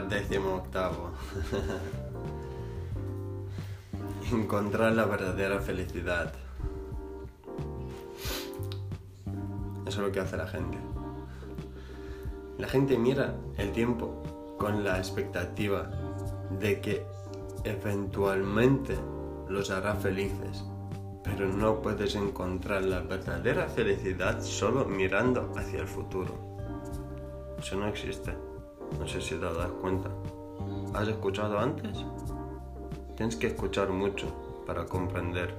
décimo octavo. Encontrar la verdadera felicidad. Eso es lo que hace la gente. La gente mira el tiempo con la expectativa de que eventualmente los hará felices, pero no puedes encontrar la verdadera felicidad solo mirando hacia el futuro. Eso no existe. No sé si te das cuenta. ¿Has escuchado antes? Tienes que escuchar mucho para comprender